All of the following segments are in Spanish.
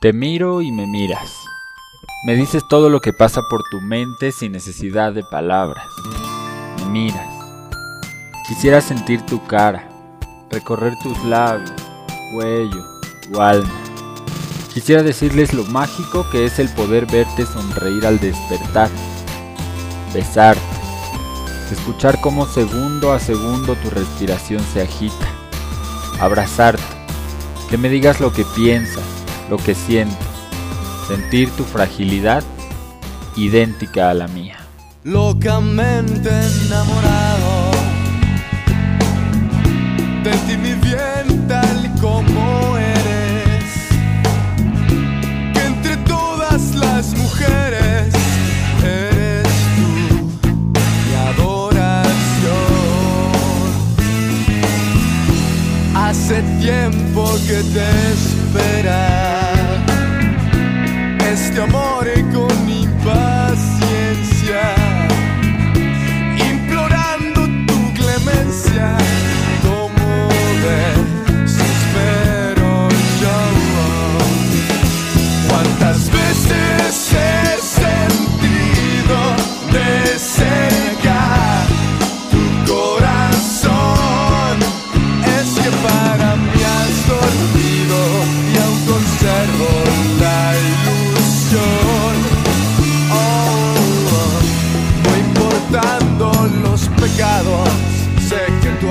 Te miro y me miras. Me dices todo lo que pasa por tu mente sin necesidad de palabras. Me miras. Quisiera sentir tu cara, recorrer tus labios, cuello, tu alma. Quisiera decirles lo mágico que es el poder verte sonreír al despertar, besarte, escuchar cómo segundo a segundo tu respiración se agita, abrazarte, que me digas lo que piensas, lo que siento, sentir tu fragilidad idéntica a la mía. Locamente enamorado de ti mi bien tal como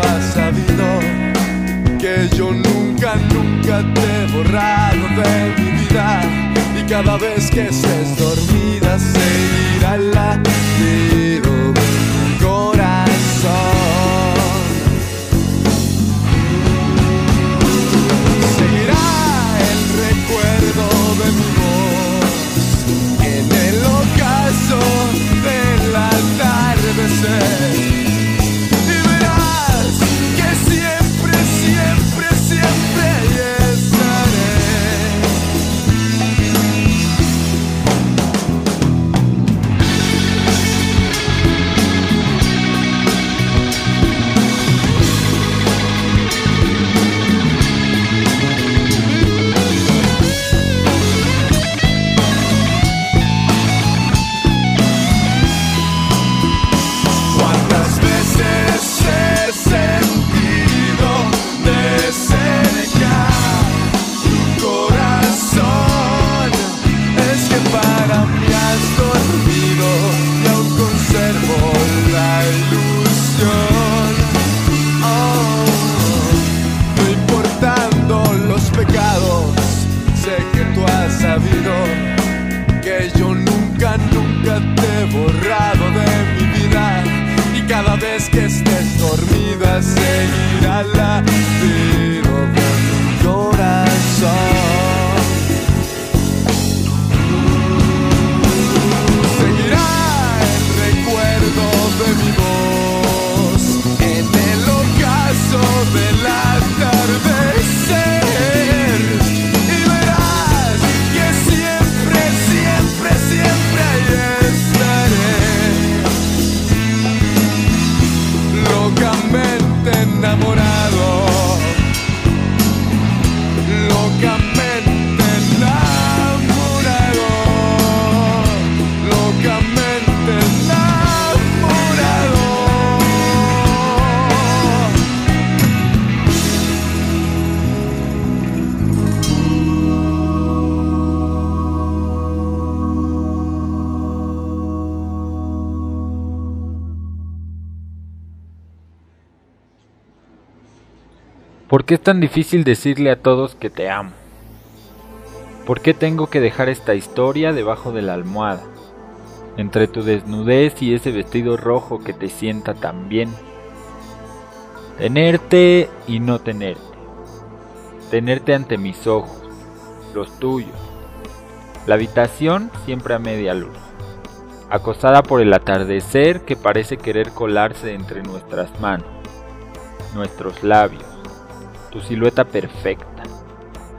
tú has sabido que yo nunca, nunca te he borrado de mi vida. Y cada vez que estés dormida, seguirá el latido mi corazón. ¿Por qué es tan difícil decirle a todos que te amo? ¿Por qué tengo que dejar esta historia debajo de la almohada? Entre tu desnudez y ese vestido rojo que te sienta tan bien. Tenerte y no tenerte. Tenerte ante mis ojos, los tuyos. La habitación siempre a media luz. Acosada por el atardecer que parece querer colarse entre nuestras manos, nuestros labios tu silueta perfecta,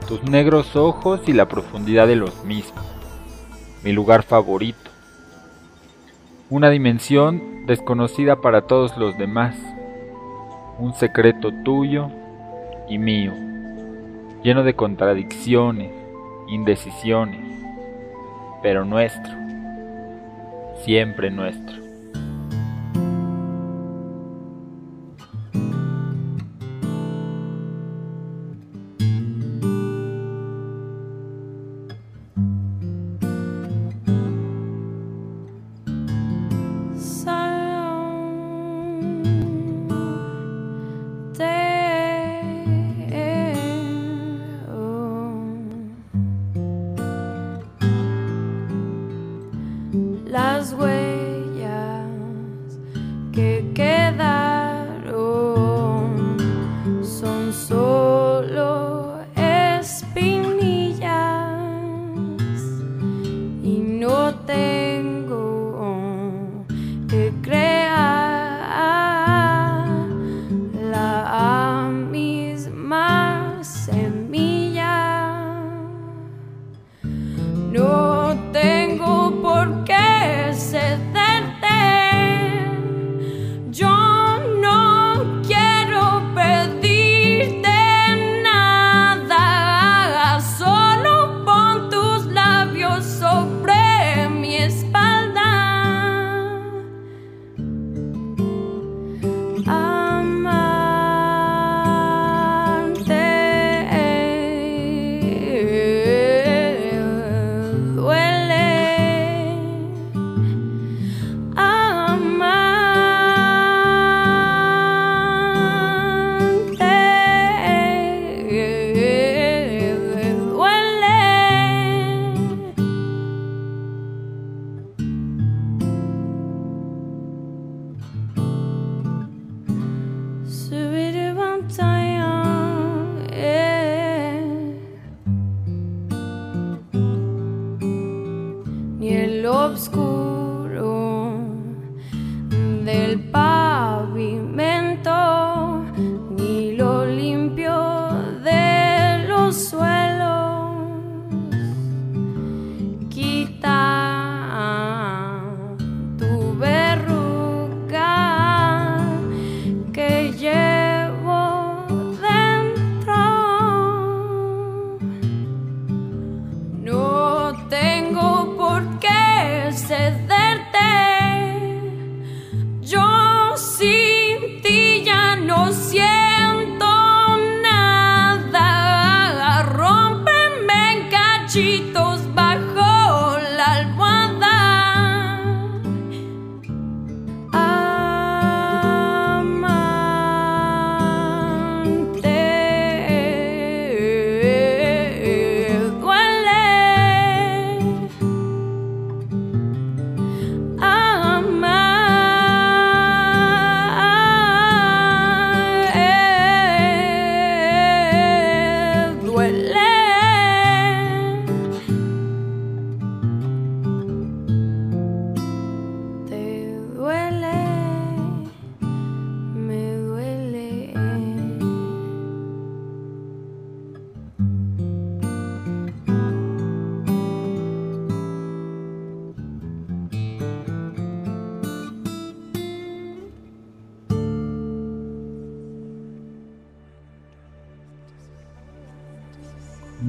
tus negros ojos y la profundidad de los mismos, mi lugar favorito, una dimensión desconocida para todos los demás, un secreto tuyo y mío, lleno de contradicciones indecisiones, pero nuestro, siempre nuestro.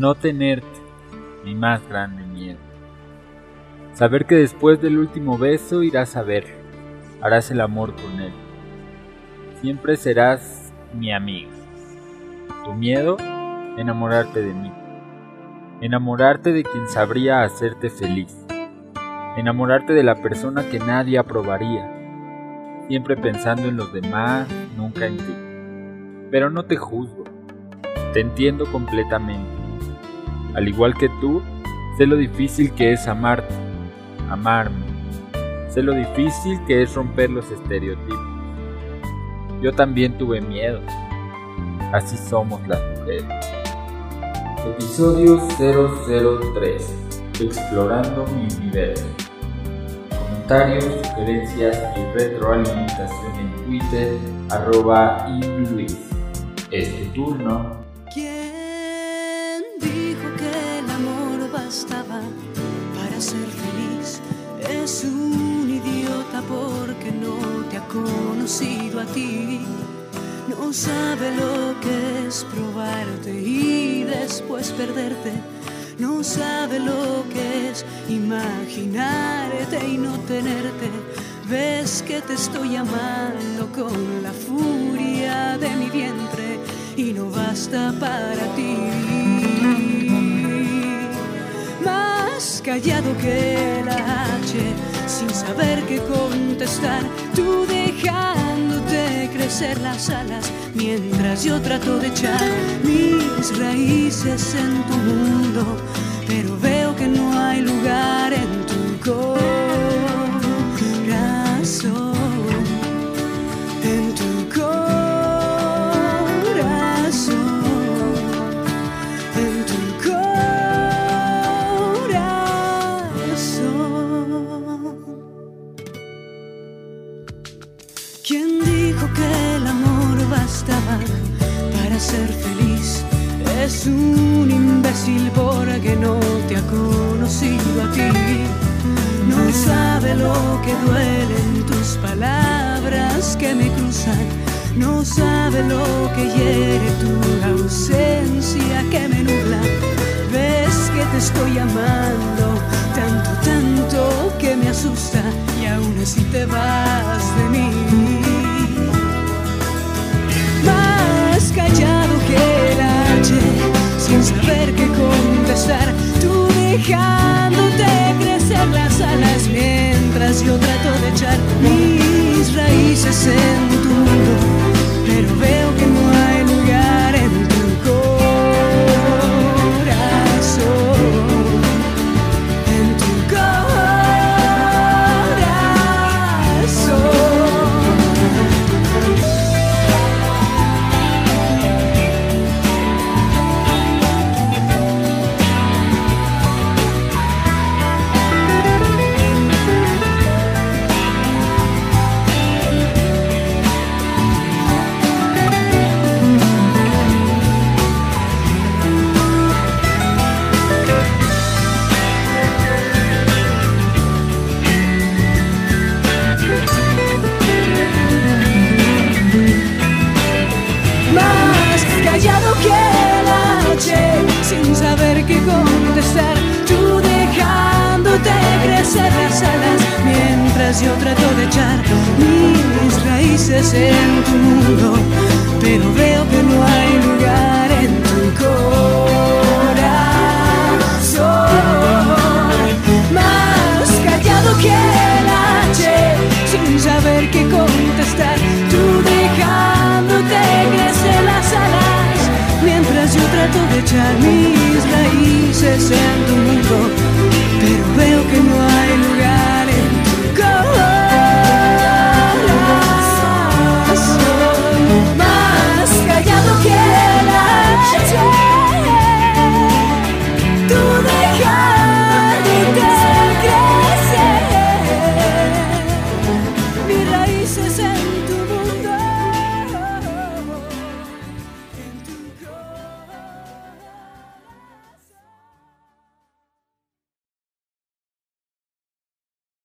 No tenerte, mi más grande miedo. Saber que después del último beso irás a verlo, harás el amor con él. Siempre serás mi amigo. Tu miedo, enamorarte de mí. Enamorarte de quien sabría hacerte feliz. Enamorarte de la persona que nadie aprobaría. Siempre pensando en los demás, nunca en ti. Pero no te juzgo. Te entiendo completamente al igual que tú, sé lo difícil que es amarte, amarme. Sé lo difícil que es romper los estereotipos. Yo también tuve miedo. Así somos las mujeres. Episodio 003. Explorando mi universo. Comentarios, sugerencias y retroalimentación en Twitter, arroba Luis. Es tu turno. No te ha conocido a ti. No sabe lo que es probarte y después perderte. no sabe lo que es imaginarte y no tenerte. Ves que te estoy llamando con la furia de mi vientre y no basta para ti. Más callado que la H, sin saber qué contestar, tú dejándote crecer las alas mientras yo trato de echar mis raíces en tu mundo, pero veo que no hay lugar en tu corazón, conocido a ti. No sabe lo que duelen tus palabras que me cruzan. No sabe lo que hiere tu ausencia que me nubla. Ves que te estoy amando tanto, tanto que me asusta y aún así te vas de mí. Más callado yo trato de echar mis raíces en en tu mundo,